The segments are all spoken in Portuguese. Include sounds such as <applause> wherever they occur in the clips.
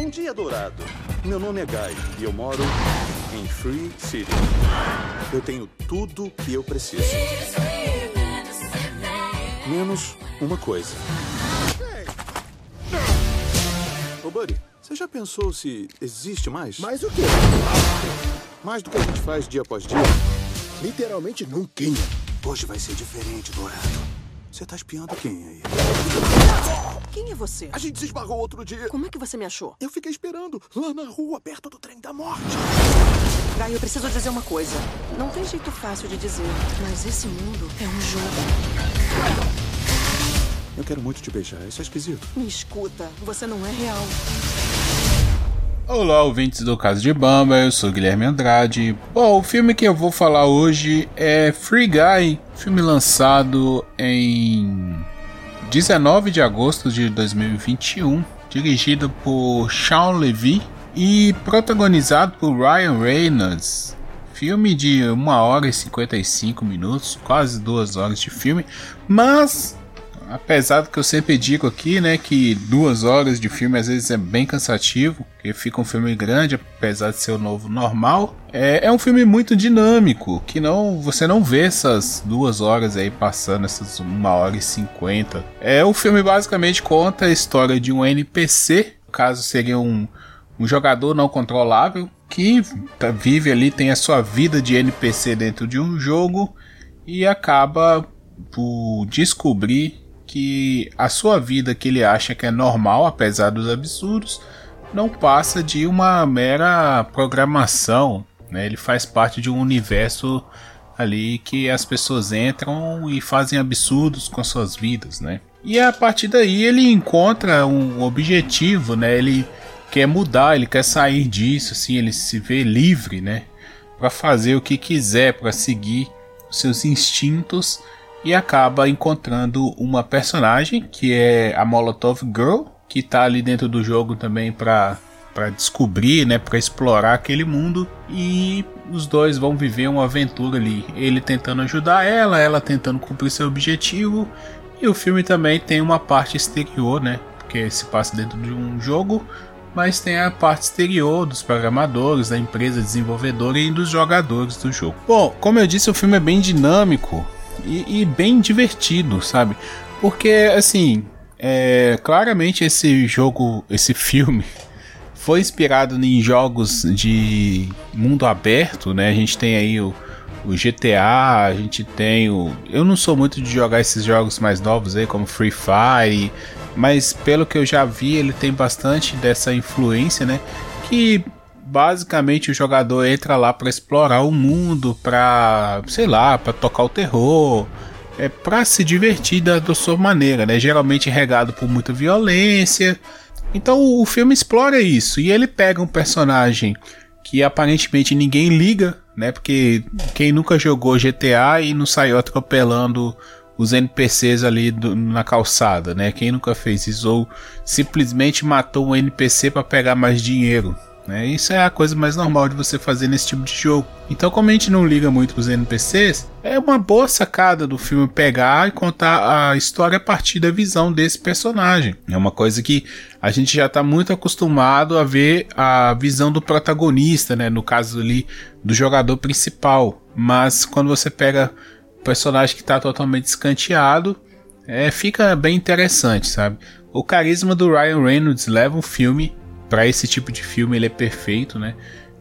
Bom dia, Dourado. Meu nome é Guy e eu moro em Free City. Eu tenho tudo que eu preciso. Menos uma coisa. Ô, Buddy, você já pensou se existe mais? Mais o quê? Mais do que a gente faz dia após dia? Literalmente nunca. Hoje vai ser diferente, Dourado. Você tá espiando quem aí? Quem é você? A gente se esbarrou outro dia. Como é que você me achou? Eu fiquei esperando lá na rua, perto do trem da morte. Guy, eu preciso dizer uma coisa. Não tem jeito fácil de dizer, mas esse mundo é um jogo. Eu quero muito te beijar, isso é esquisito. Me escuta, você não é real. Olá, ouvintes do Caso de Bamba, eu sou Guilherme Andrade. Bom, o filme que eu vou falar hoje é Free Guy, filme lançado em 19 de agosto de 2021, dirigido por Sean Levy e protagonizado por Ryan Reynolds. Filme de 1 hora e 55 minutos, quase 2 horas de filme, mas apesar do que eu sempre digo aqui, né, que duas horas de filme às vezes é bem cansativo, porque fica um filme grande, apesar de ser o novo normal. É, é um filme muito dinâmico, que não você não vê essas duas horas aí passando, essas uma hora e cinquenta. É o filme basicamente conta a história de um NPC, no caso seria um, um jogador não controlável que tá, vive ali, tem a sua vida de NPC dentro de um jogo e acaba por descobrir que a sua vida que ele acha que é normal, apesar dos absurdos, não passa de uma mera programação. Né? Ele faz parte de um universo ali que as pessoas entram e fazem absurdos com suas vidas, né? E a partir daí ele encontra um objetivo, né? Ele quer mudar, ele quer sair disso, assim, ele se vê livre, né? Para fazer o que quiser, para seguir seus instintos e acaba encontrando uma personagem que é a Molotov Girl, que tá ali dentro do jogo também para para descobrir, né, para explorar aquele mundo e os dois vão viver uma aventura ali, ele tentando ajudar ela, ela tentando cumprir seu objetivo. E o filme também tem uma parte exterior, né, porque se passa dentro de um jogo, mas tem a parte exterior dos programadores, da empresa desenvolvedora e dos jogadores do jogo. Bom, como eu disse, o filme é bem dinâmico, e, e bem divertido, sabe? Porque, assim, é, claramente esse jogo, esse filme, <laughs> foi inspirado em jogos de mundo aberto, né? A gente tem aí o, o, GTA, a gente tem o. Eu não sou muito de jogar esses jogos mais novos aí, como Free Fire, mas pelo que eu já vi, ele tem bastante dessa influência, né? Que basicamente o jogador entra lá para explorar o mundo, para, sei lá, para tocar o terror, é para se divertir da, da sua maneira, né? Geralmente regado por muita violência. Então o filme explora isso e ele pega um personagem que aparentemente ninguém liga, né? Porque quem nunca jogou GTA e não saiu atropelando os NPCs ali do, na calçada, né? Quem nunca fez isso ou simplesmente matou um NPC para pegar mais dinheiro, né? Isso é a coisa mais normal de você fazer nesse tipo de jogo. Então, como a gente não liga muito para os NPCs, é uma boa sacada do filme pegar e contar a história a partir da visão desse personagem. É uma coisa que a gente já está muito acostumado a ver a visão do protagonista, né? no caso ali do jogador principal. Mas quando você pega o personagem que está totalmente escanteado, é, fica bem interessante, sabe? O carisma do Ryan Reynolds leva o filme para esse tipo de filme ele é perfeito, né?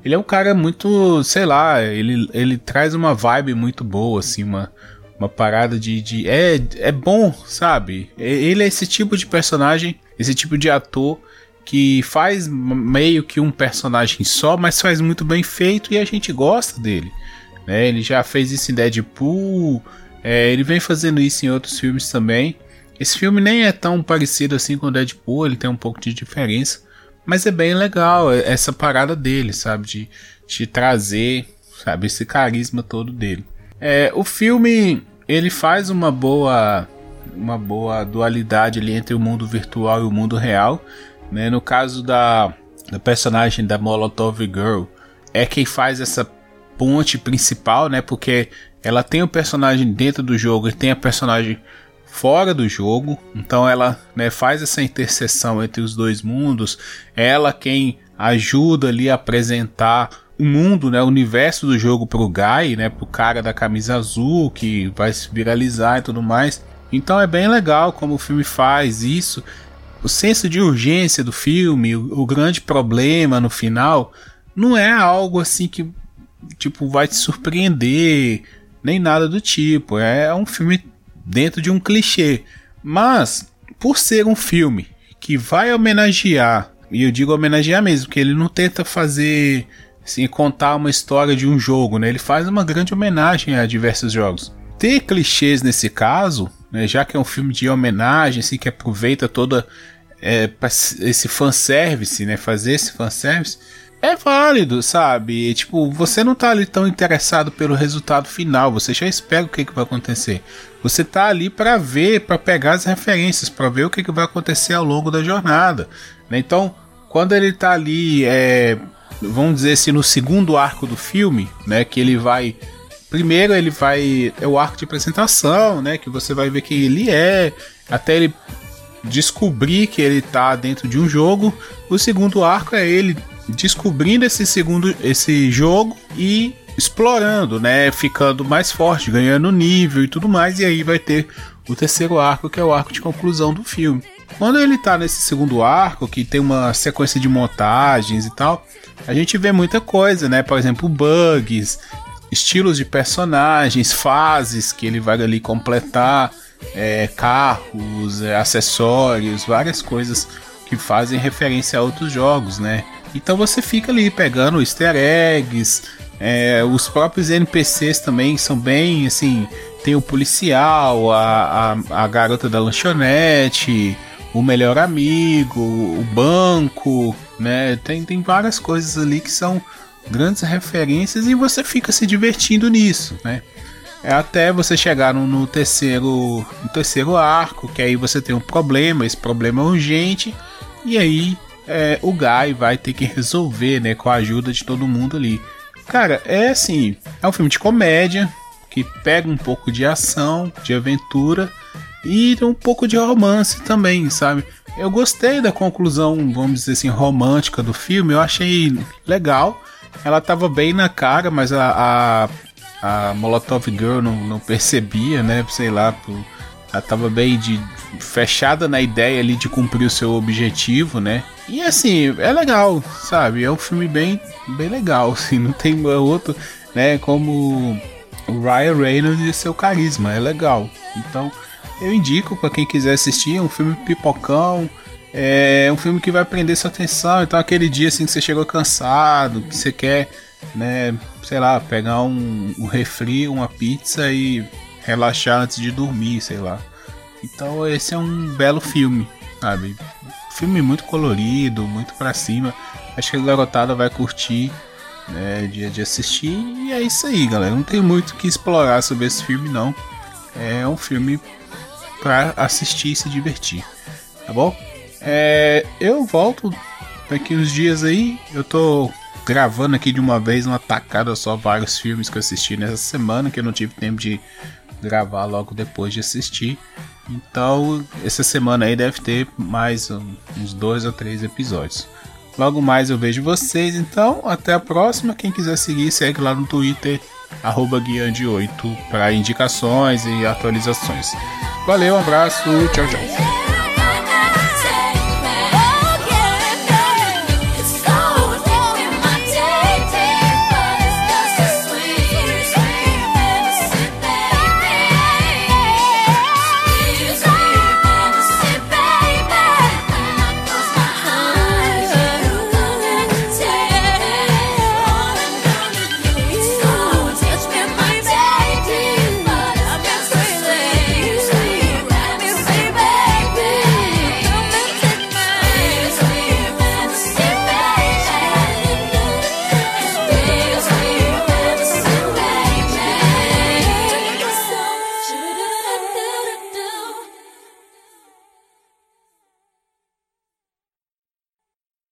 Ele é um cara muito, sei lá, ele, ele traz uma vibe muito boa, assim, uma, uma parada de, de. É, é bom, sabe? Ele é esse tipo de personagem, esse tipo de ator que faz meio que um personagem só, mas faz muito bem feito e a gente gosta dele. Né? Ele já fez isso em Deadpool, é, ele vem fazendo isso em outros filmes também. Esse filme nem é tão parecido assim com Deadpool, ele tem um pouco de diferença. Mas é bem legal essa parada dele, sabe? De, de trazer, sabe? Esse carisma todo dele. É, o filme, ele faz uma boa uma boa dualidade ali entre o mundo virtual e o mundo real. Né? No caso da, da personagem da Molotov Girl, é quem faz essa ponte principal, né? Porque ela tem o personagem dentro do jogo e tem a personagem fora do jogo. Então ela né, faz essa interseção entre os dois mundos. Ela quem ajuda ali a apresentar o mundo, né, o universo do jogo pro Guy, né, pro cara da camisa azul que vai se viralizar e tudo mais. Então é bem legal como o filme faz isso. O senso de urgência do filme, o, o grande problema no final, não é algo assim que tipo vai te surpreender, nem nada do tipo. É um filme dentro de um clichê. Mas por ser um filme que vai homenagear, e eu digo homenagear mesmo, porque ele não tenta fazer assim, contar uma história de um jogo, né? Ele faz uma grande homenagem a diversos jogos. Ter clichês nesse caso, né, já que é um filme de homenagem, assim, que aproveita toda é, esse fanservice, né? Fazer esse fanservice é válido, sabe? Tipo, você não tá ali tão interessado pelo resultado final, você já espera o que, que vai acontecer. Você tá ali para ver, para pegar as referências, para ver o que, que vai acontecer ao longo da jornada. Né? Então, quando ele tá ali é, vamos dizer assim, no segundo arco do filme, né, que ele vai primeiro ele vai é o arco de apresentação, né, que você vai ver quem ele é, até ele descobrir que ele tá dentro de um jogo. O segundo arco é ele descobrindo esse segundo esse jogo e explorando, né, ficando mais forte, ganhando nível e tudo mais, e aí vai ter o terceiro arco, que é o arco de conclusão do filme. Quando ele tá nesse segundo arco, que tem uma sequência de montagens e tal, a gente vê muita coisa, né? Por exemplo, bugs, estilos de personagens, fases que ele vai ali completar, é, carros, é, acessórios, várias coisas que fazem referência a outros jogos, né? Então você fica ali pegando easter eggs, é, os próprios NPCs também são bem assim. Tem o policial, a, a, a garota da lanchonete, o melhor amigo, o banco, né? Tem, tem várias coisas ali que são grandes referências e você fica se divertindo nisso, né? É até você chegar no, no, terceiro no terceiro arco, que aí você tem um problema, esse problema é urgente, e aí é, o Guy vai ter que resolver, né, com a ajuda de todo mundo ali. Cara, é assim, é um filme de comédia que pega um pouco de ação, de aventura, e um pouco de romance também, sabe? Eu gostei da conclusão, vamos dizer assim, romântica do filme, eu achei legal. Ela tava bem na cara, mas a, a, a Molotov Girl não, não percebia, né? Sei lá, ela tava bem de fechada na ideia ali de cumprir o seu objetivo, né? E assim, é legal, sabe? É um filme bem, bem legal, <laughs> assim, não tem outro, né? Como o Ryan Reynolds e seu carisma, é legal. Então, eu indico para quem quiser assistir, é um filme pipocão, é um filme que vai prender sua atenção, então aquele dia assim que você chegou cansado, que você quer, né, sei lá, pegar um, um refri, uma pizza e relaxar antes de dormir, sei lá. Então esse é um belo filme, sabe? Filme muito colorido, muito pra cima. Acho que a garotada vai curtir né, dia de assistir. E é isso aí, galera. Não tem muito o que explorar sobre esse filme, não. É um filme para assistir e se divertir, tá bom? É, eu volto daqui uns dias aí. Eu tô gravando aqui de uma vez, uma tacada só, vários filmes que eu assisti nessa semana, que eu não tive tempo de gravar logo depois de assistir. Então, essa semana aí deve ter mais uns dois ou três episódios. Logo mais eu vejo vocês, então até a próxima. Quem quiser seguir, segue lá no Twitter, arroba guiande8 para indicações e atualizações. Valeu, um abraço, tchau, tchau.